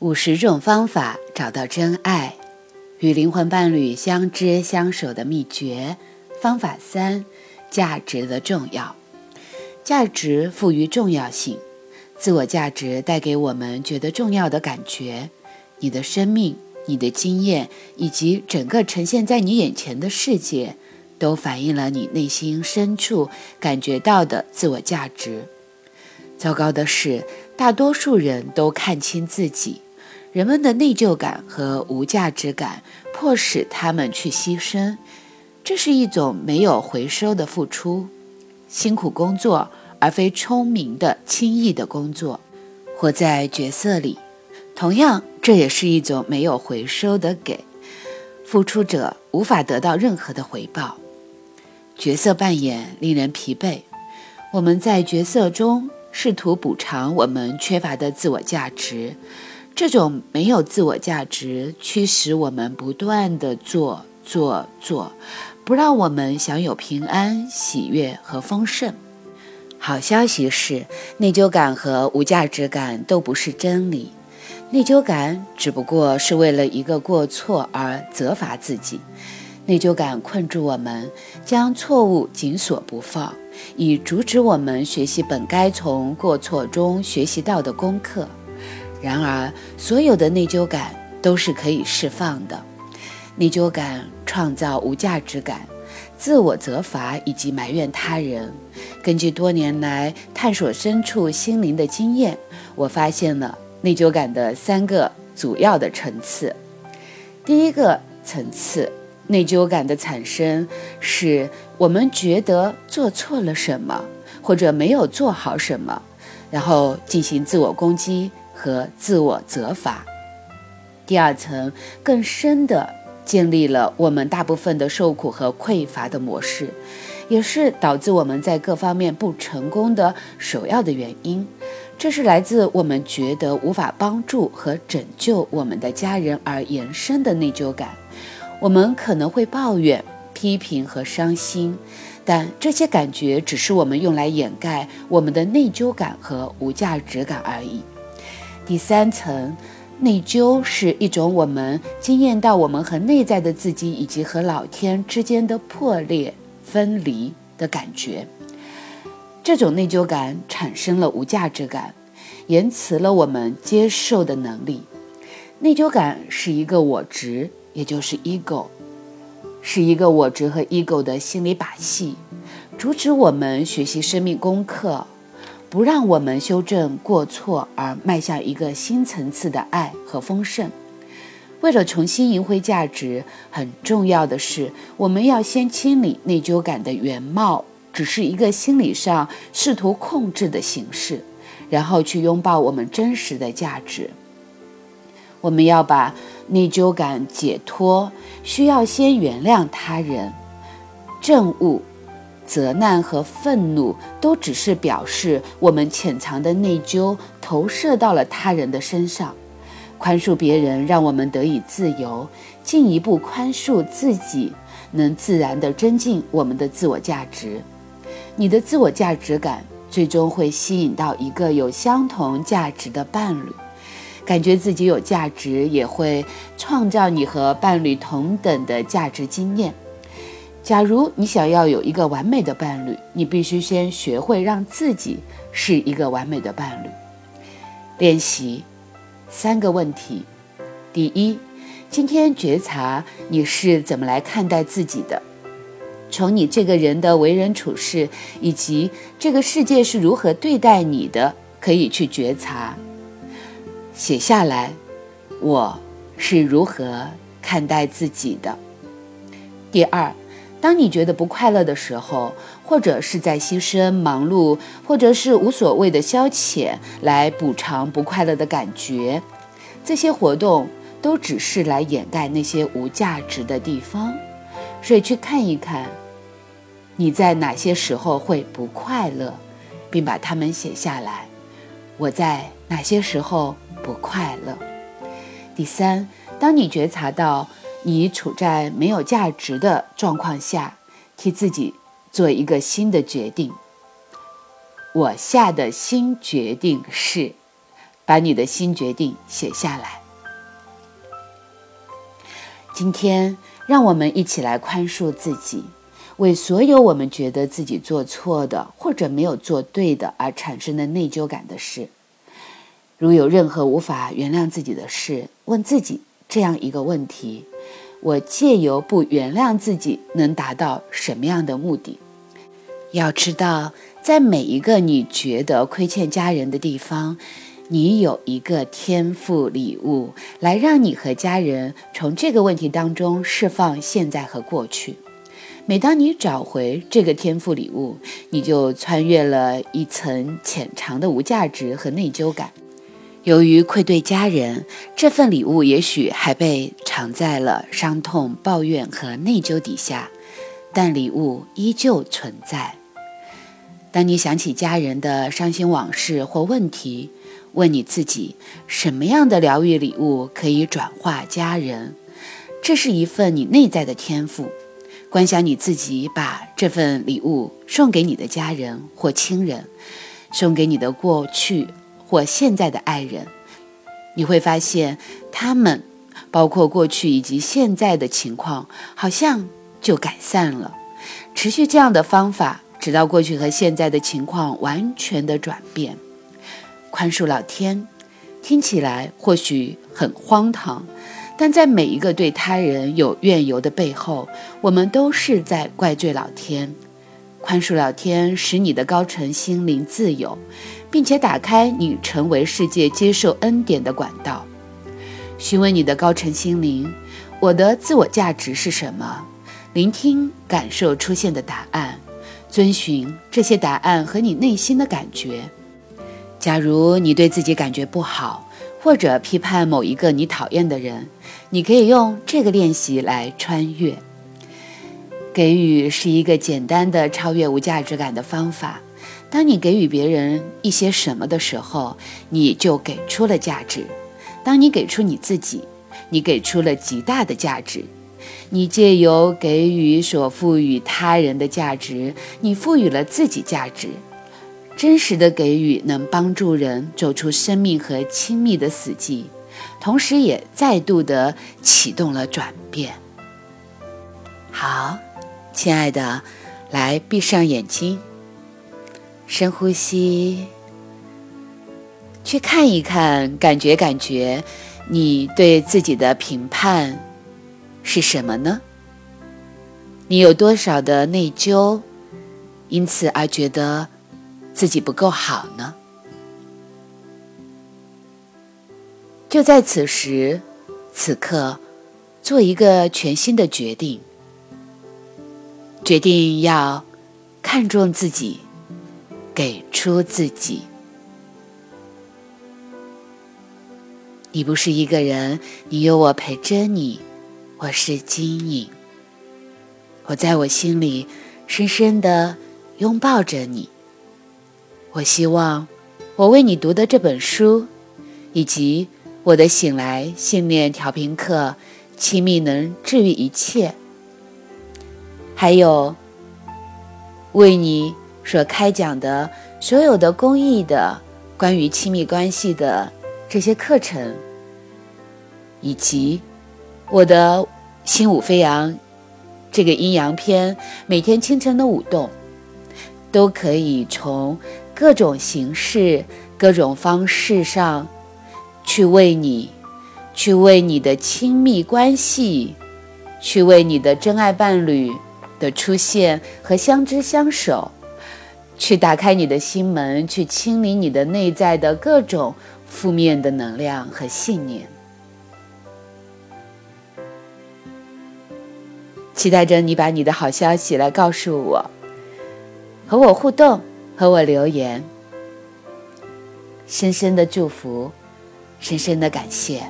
五十种方法找到真爱，与灵魂伴侣相知相守的秘诀。方法三：价值的重要。价值赋予重要性，自我价值带给我们觉得重要的感觉。你的生命、你的经验以及整个呈现在你眼前的世界，都反映了你内心深处感觉到的自我价值。糟糕的是，大多数人都看清自己。人们的内疚感和无价值感迫使他们去牺牲，这是一种没有回收的付出，辛苦工作而非聪明的轻易的工作，活在角色里，同样这也是一种没有回收的给，付出者无法得到任何的回报，角色扮演令人疲惫，我们在角色中试图补偿我们缺乏的自我价值。这种没有自我价值，驱使我们不断的做做做，不让我们享有平安、喜悦和丰盛。好消息是，内疚感和无价值感都不是真理。内疚感只不过是为了一个过错而责罚自己。内疚感困住我们，将错误紧锁不放，以阻止我们学习本该从过错中学习到的功课。然而，所有的内疚感都是可以释放的。内疚感创造无价值感、自我责罚以及埋怨他人。根据多年来探索深处心灵的经验，我发现了内疚感的三个主要的层次。第一个层次，内疚感的产生是我们觉得做错了什么，或者没有做好什么，然后进行自我攻击。和自我责罚。第二层更深的建立了我们大部分的受苦和匮乏的模式，也是导致我们在各方面不成功的首要的原因。这是来自我们觉得无法帮助和拯救我们的家人而延伸的内疚感。我们可能会抱怨、批评和伤心，但这些感觉只是我们用来掩盖我们的内疚感和无价值感而已。第三层，内疚是一种我们经验到我们和内在的自己以及和老天之间的破裂、分离的感觉。这种内疚感产生了无价值感，延迟了我们接受的能力。内疚感是一个我执，也就是 ego，是一个我执和 ego 的心理把戏，阻止我们学习生命功课。不让我们修正过错而迈向一个新层次的爱和丰盛。为了重新赢回价值，很重要的是，我们要先清理内疚感的原貌，只是一个心理上试图控制的形式，然后去拥抱我们真实的价值。我们要把内疚感解脱，需要先原谅他人，正悟。责难和愤怒都只是表示我们潜藏的内疚投射到了他人的身上。宽恕别人，让我们得以自由；进一步宽恕自己，能自然地增进我们的自我价值。你的自我价值感最终会吸引到一个有相同价值的伴侣。感觉自己有价值，也会创造你和伴侣同等的价值经验。假如你想要有一个完美的伴侣，你必须先学会让自己是一个完美的伴侣。练习三个问题：第一，今天觉察你是怎么来看待自己的，从你这个人的为人处事以及这个世界是如何对待你的，可以去觉察。写下来，我是如何看待自己的。第二。当你觉得不快乐的时候，或者是在牺牲、忙碌，或者是无所谓的消遣来补偿不快乐的感觉，这些活动都只是来掩盖那些无价值的地方。所以去看一看，你在哪些时候会不快乐，并把它们写下来。我在哪些时候不快乐？第三，当你觉察到。你处在没有价值的状况下，替自己做一个新的决定。我下的新决定是把你的新决定写下来。今天，让我们一起来宽恕自己，为所有我们觉得自己做错的或者没有做对的而产生的内疚感的事。如有任何无法原谅自己的事，问自己这样一个问题：我借由不原谅自己，能达到什么样的目的？要知道，在每一个你觉得亏欠家人的地方。你有一个天赋礼物，来让你和家人从这个问题当中释放现在和过去。每当你找回这个天赋礼物，你就穿越了一层浅长的无价值和内疚感。由于愧对家人，这份礼物也许还被藏在了伤痛、抱怨和内疚底下，但礼物依旧存在。当你想起家人的伤心往事或问题，问你自己，什么样的疗愈礼物可以转化家人？这是一份你内在的天赋。观想你自己把这份礼物送给你的家人或亲人，送给你的过去或现在的爱人，你会发现他们，包括过去以及现在的情况，好像就改善了。持续这样的方法，直到过去和现在的情况完全的转变。宽恕老天，听起来或许很荒唐，但在每一个对他人有怨尤的背后，我们都是在怪罪老天。宽恕老天，使你的高层心灵自由，并且打开你成为世界接受恩典的管道。询问你的高层心灵，我的自我价值是什么？聆听感受出现的答案，遵循这些答案和你内心的感觉。假如你对自己感觉不好，或者批判某一个你讨厌的人，你可以用这个练习来穿越。给予是一个简单的超越无价值感的方法。当你给予别人一些什么的时候，你就给出了价值。当你给出你自己，你给出了极大的价值。你借由给予所赋予他人的价值，你赋予了自己价值。真实的给予能帮助人走出生命和亲密的死寂，同时也再度的启动了转变。好，亲爱的，来闭上眼睛，深呼吸，去看一看，感觉感觉，你对自己的评判是什么呢？你有多少的内疚，因此而觉得？自己不够好呢？就在此时此刻，做一个全新的决定，决定要看重自己，给出自己。你不是一个人，你有我陪着你。我是金影，我在我心里深深的拥抱着你。我希望，我为你读的这本书，以及我的醒来信念调频课，亲密能治愈一切，还有为你所开讲的所有的公益的关于亲密关系的这些课程，以及我的心舞飞扬这个阴阳篇，每天清晨的舞动，都可以从。各种形式、各种方式上，去为你，去为你的亲密关系，去为你的真爱伴侣的出现和相知相守，去打开你的心门，去清理你的内在的各种负面的能量和信念。期待着你把你的好消息来告诉我，和我互动。和我留言，深深的祝福，深深的感谢。